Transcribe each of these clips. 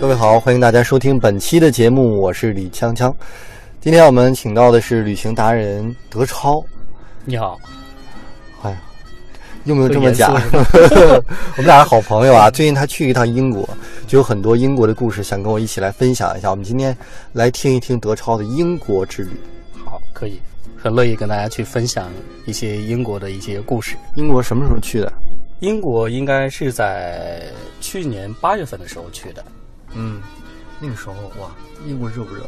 各位好，欢迎大家收听本期的节目，我是李锵锵。今天我们请到的是旅行达人德超。你好，哎呀，用不用这么讲？我们俩是好朋友啊。最近他去一趟英国，就有很多英国的故事想跟我一起来分享一下。我们今天来听一听德超的英国之旅。好，可以，很乐意跟大家去分享一些英国的一些故事。英国什么时候去的？英国应该是在去年八月份的时候去的。嗯，那个时候哇，英国热不热？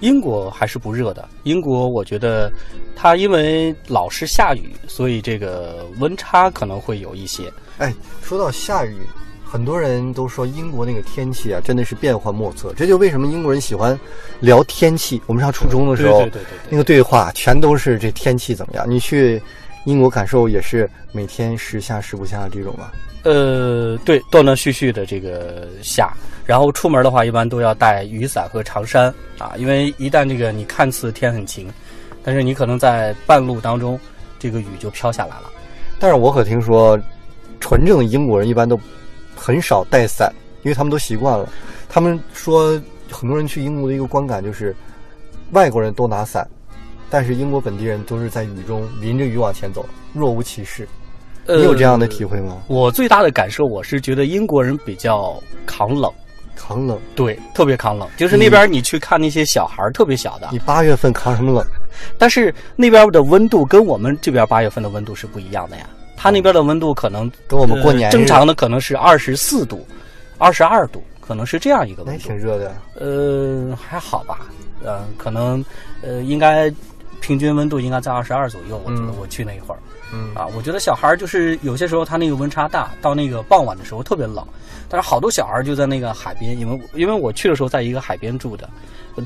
英国还是不热的。英国我觉得它因为老是下雨，所以这个温差可能会有一些。哎，说到下雨，很多人都说英国那个天气啊，真的是变幻莫测。这就为什么英国人喜欢聊天气。我们上初中的时候，对对对对对那个对话全都是这天气怎么样。你去英国感受也是每天时下时不下这种吧？呃，对，断断续续的这个下，然后出门的话，一般都要带雨伞和长衫啊，因为一旦这个你看似天很晴，但是你可能在半路当中，这个雨就飘下来了。但是我可听说，纯正的英国人一般都很少带伞，因为他们都习惯了。他们说，很多人去英国的一个观感就是，外国人都拿伞，但是英国本地人都是在雨中淋着雨往前走，若无其事。你有这样的体会吗？我最大的感受，我是觉得英国人比较抗冷，抗冷，对，特别抗冷。就是那边你去看那些小孩儿，特别小的你，八月份抗什么冷？但是那边的温度跟我们这边八月份的温度是不一样的呀。他那边的温度可能跟我们过年呃正常的可能是二十四度、二十二度，可能是这样一个温度。挺热的。呃，还好吧，呃，可能呃应该平均温度应该在二十二左右。我觉得嗯我去那一会儿。嗯啊，我觉得小孩儿就是有些时候他那个温差大，到那个傍晚的时候特别冷，但是好多小孩儿就在那个海边，因为因为我去的时候在一个海边住的，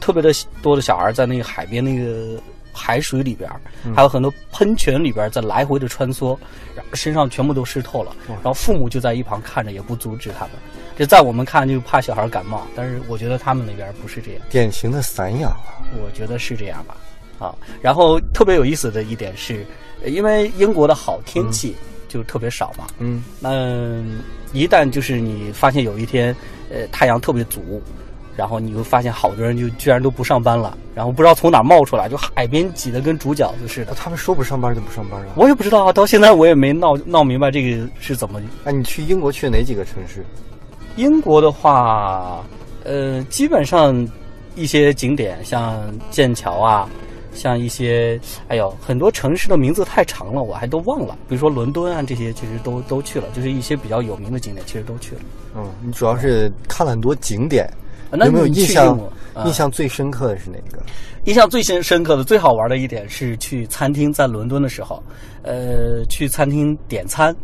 特别的多的小孩儿在那个海边那个海水里边，还有很多喷泉里边在来回的穿梭，然后身上全部都湿透了，然后父母就在一旁看着，也不阻止他们。这在我们看就怕小孩感冒，但是我觉得他们那边不是这样。典型的散养啊。我觉得是这样吧，啊，然后特别有意思的一点是，呃因为英国的好天气就特别少嘛，嗯，那、一旦就是你发现有一天，呃，太阳特别足，然后你会发现好多人就居然都不上班了，然后不知道从哪冒出来，就海边挤得跟煮饺子似的。他们说不上班就不上班了。我也不知道啊，到现在我也没闹闹明白这个是怎么。哎，你去英国去哪几个城市？英国的话，呃，基本上一些景点，像剑桥啊，像一些，哎呦，很多城市的名字太长了，我还都忘了。比如说伦敦啊，这些其实都都去了，就是一些比较有名的景点，其实都去了。嗯，你主要是看了很多景点，啊那有没有印象？啊印象最深刻的是哪个？印象最深深刻的、最好玩的一点是去餐厅，在伦敦的时候，呃，去餐厅点餐，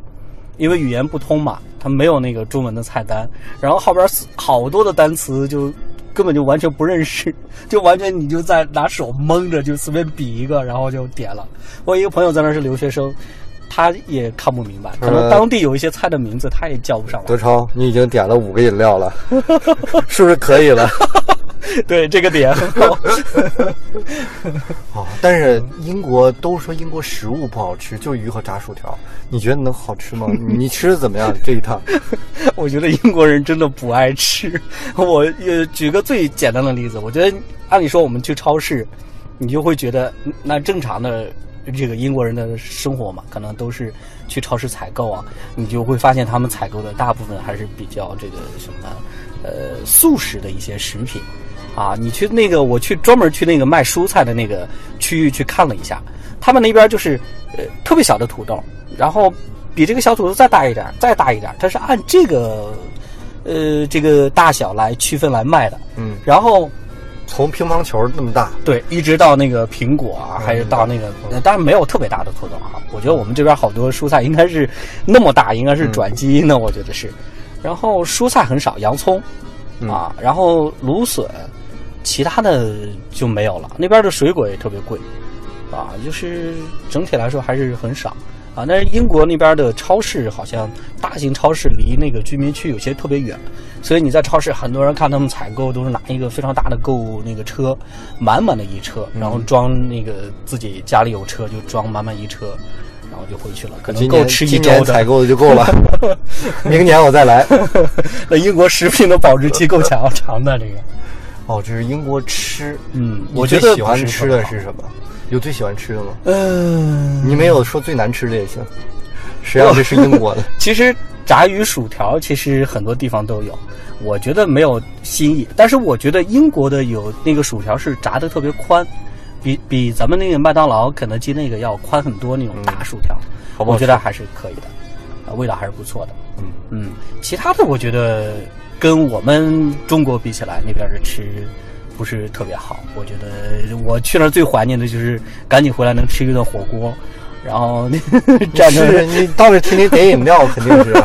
因为语言不通嘛，他没有那个中文的菜单，然后后边好多的单词就根本就完全不认识，就完全你就在拿手蒙着就随便比一个，然后就点了。我有一个朋友在那儿是留学生，他也看不明白，可能呃当地有一些菜的名字他也叫不上来德。超，你已经点了五个饮料了，是不是可以了？对这个点很 好。啊、但是英国都说英国食物不好吃，就鱼和炸薯条。你觉得能好吃吗？你吃的怎么样？这一趟，我觉得英国人真的不爱吃。我呃举个最简单的例子，我觉得按理说我们去超市，你就会觉得嗯那正常的这个英国人的生活嘛，可能都是去超市采购啊，你就会发现他们采购的大部分还是比较这个什么呃素食的一些食品。啊，你去那个，我去专门去那个卖蔬菜的那个区域去看了一下，他们那边就是呃特别小的土豆，然后比这个小土豆再大一点，再大一点，它是按这个呃这个大小来区分来卖的。嗯，然后从乒乓球那么大，对，一直到那个苹果啊，还有到那个，呃当然没有特别大的土豆啊。我觉得我们这边好多蔬菜应该是那么大，应该是转基因的，我觉得是。然后蔬菜很少，洋葱啊，然后芦笋，其他的就没有了。那边的水果也特别贵啊，就是整体来说还是很少。啊，但是英国那边的超市好像大型超市离那个居民区有些特别远，所以你在超市，很多人看他们采购都是拿一个非常大的购物那个车，满满的一车，然后装那个自己家里有车就装满满一车，然后就回去了，可能够吃一今年采。购的就够了，明年我再来。那英国食品的保质期够强长的，这个，哦，这是英国吃，嗯，你我觉得最喜欢吃的是什么？有最喜欢吃的吗？嗯，你没有说最难吃的也行，谁让这是英国的？其实炸鱼薯条其实很多地方都有，我觉得没有新意。但是我觉得英国的有那个薯条是炸的特别宽，比比咱们那个麦当劳、肯德基那个要宽很多那种大薯条，好好我觉得还是可以的，啊，味道还是不错的。嗯嗯，其他的我觉得跟我们中国比起来，那边的吃不是特别好。我觉得我去那儿最怀念的就是赶紧回来能吃一顿火锅，然后蘸是着你倒是天天点饮料，肯定是。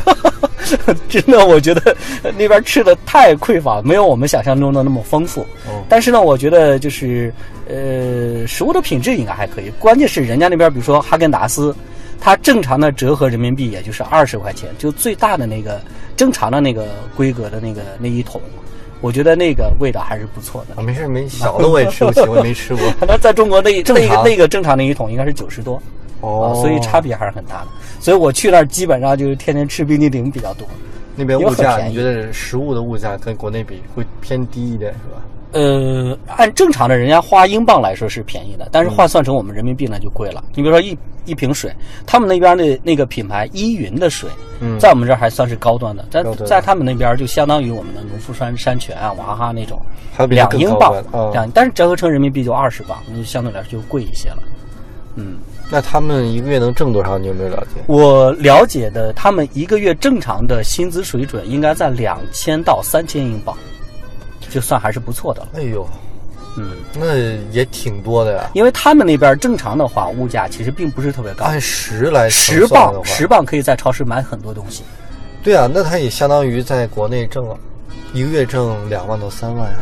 真的，我觉得那边吃的太匮乏，没有我们想象中的那么丰富。哦但是呢，我觉得就是呃，食物的品质应该还可以。关键是人家那边，比如说哈根达斯，它正常的折合人民币也就是二十块钱，就最大的那个正常的那个规格的那个那一桶，我觉得那个味道还是不错的。啊，没事没小的我也吃不起，我也没吃过。那在中国那一那个那个正常的一桶应该是九十多，哦啊，所以差别还是很大的。所以我去那儿基本上就是天天吃冰激凌比较多。那边物价，你觉得食物的物价跟国内比会偏低一点是吧？呃，按正常的人家花英镑来说是便宜的，但是换算成我们人民币呢就贵了。你比如说一一瓶水，他们那边的那个品牌依云的水，嗯在我们这儿还算是高端的，在在他们那边就相当于我们的农夫山山泉啊、娃哈哈那种，还有比两英镑两，但是折合成人民币就二十镑，那就相对来说就贵一些了。嗯，那他们一个月能挣多少？你有没有了解？我了解的，他们一个月正常的薪资水准应该在两千到三千英镑，就算还是不错的了。哎呦，嗯。那也挺多的呀。因为他们那边正常的话，物价其实并不是特别高，按十来十磅十磅可以在超市买很多东西。对啊，那他也相当于在国内挣了，一个月挣两万到三万啊。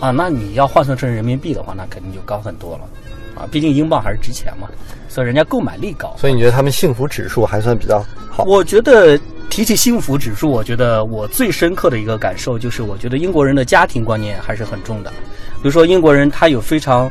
啊，那你要换算成人民币的话，那肯定就高很多了，啊，毕竟英镑还是值钱嘛，所以人家购买力高。所以你觉得他们幸福指数还算比较好？我觉得提起幸福指数，我觉得我最深刻的一个感受就是，我觉得英国人的家庭观念还是很重的。比如说，英国人他有非常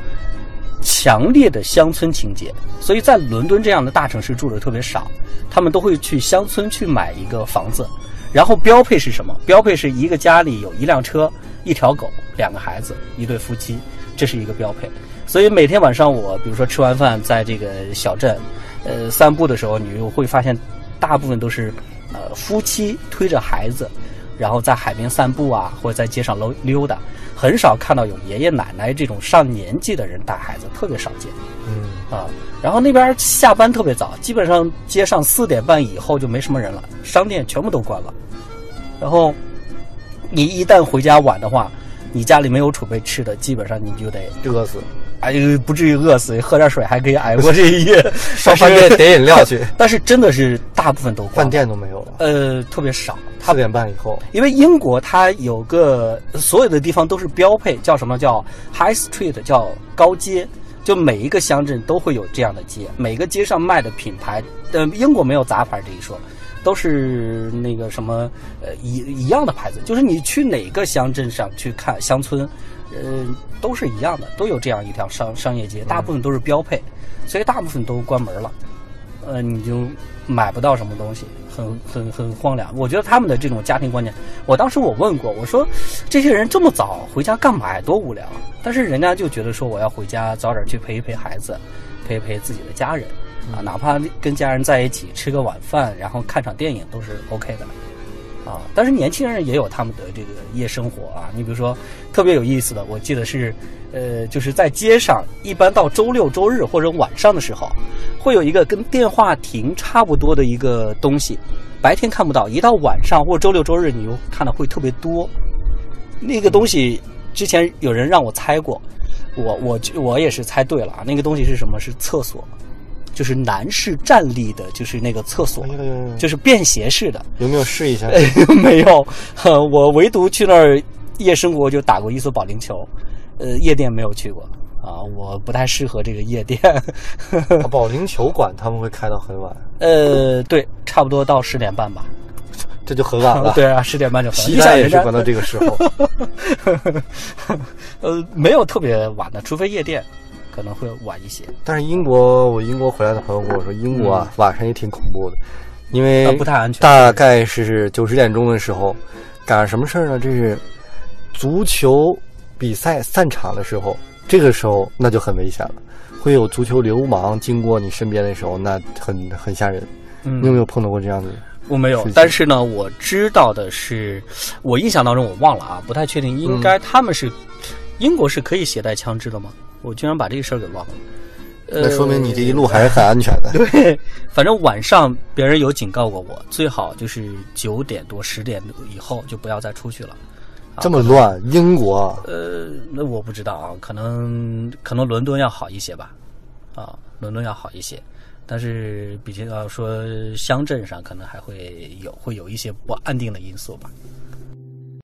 强烈的乡村情节，所以在伦敦这样的大城市住的特别少，他们都会去乡村去买一个房子，然后标配是什么？标配是一个家里有一辆车、一条狗、两个孩子、一对夫妻，这是一个标配。所以每天晚上我比如说吃完饭在这个小镇，呃散步的时候，你就会发现大部分都是呃夫妻推着孩子，然后在海边散步啊，或者在街上溜溜达，很少看到有爷爷奶奶这种上年纪的人带孩子，特别少见。嗯，啊，然后那边下班特别早，基本上街上四点半以后就没什么人了，商店全部都关了。然后你一旦回家晚的话，你家里没有储备吃的，基本上你就得，饿死，哎呦，不至于饿死，喝点水还可以挨过这一夜。上饭店点饮料去，但是真的是大部分都关，饭店都没有了。呃特别少。四点半以后，因为英国它有个所有的地方都是标配，叫什么叫 High Street，叫高街，就每一个乡镇都会有这样的街，每个街上卖的品牌，呃，英国没有杂牌这一说，都是那个什么呃一一样的牌子，就是你去哪个乡镇上去看乡村，呃，都是一样的，都有这样一条商商业街，大部分都是标配，所以大部分都关门了。呃，你就买不到什么东西，很很很荒凉。我觉得他们的这种家庭观念，我当时我问过，我说这些人这么早回家干嘛呀？多无聊。但是人家就觉得说我要回家早点去陪一陪孩子，陪一陪自己的家人啊，哪怕跟家人在一起吃个晚饭，然后看场电影都是 OK 的。啊，但是年轻人也有他们的这个夜生活啊。你比如说，特别有意思的，我记得是，呃，就是在街上，一般到周六周日或者晚上的时候，会有一个跟电话亭差不多的一个东西，白天看不到，一到晚上或者周六周日，你又看到会特别多。那个东西之前有人让我猜过，我我我也是猜对了啊。那个东西是什么？是厕所，就是男士站立的，就是那个厕所就是便携式的。有没有试一下？没有，呵我唯独去那儿夜生活就打过一次保龄球，呃，夜店没有去过啊，我不太适合这个夜店。啊保龄球馆他们会开到很晚，呃，对，差不多到十点半吧。这就很晚了。对啊，十点半就很。西单也是关到这个时候。呃，没有特别晚的，除非夜店。可能会晚一些。但是英国，我英国回来的朋友跟我说，英国啊、晚上也挺恐怖的，因为呃不太安全大概是九十点钟的时候，赶上什么事儿呢？这是足球比赛散场的时候，这个时候那就很危险了，会有足球流氓经过你身边的时候，那很很吓人。嗯你有没有碰到过这样的？我没有，但是呢，我知道的是，我印象当中我忘了啊，不太确定，应该他们是、英国是可以携带枪支的吗？我居然把这个事儿给忘了。那说明你这一路还是很安全的。呃对，反正晚上别人有警告过我，最好就是九点多、十点以后就不要再出去了。这么乱，英国啊呃，那我不知道啊，可能可能伦敦要好一些吧，啊，伦敦要好一些，但是比较说乡镇上可能还会有会有一些不安定的因素吧。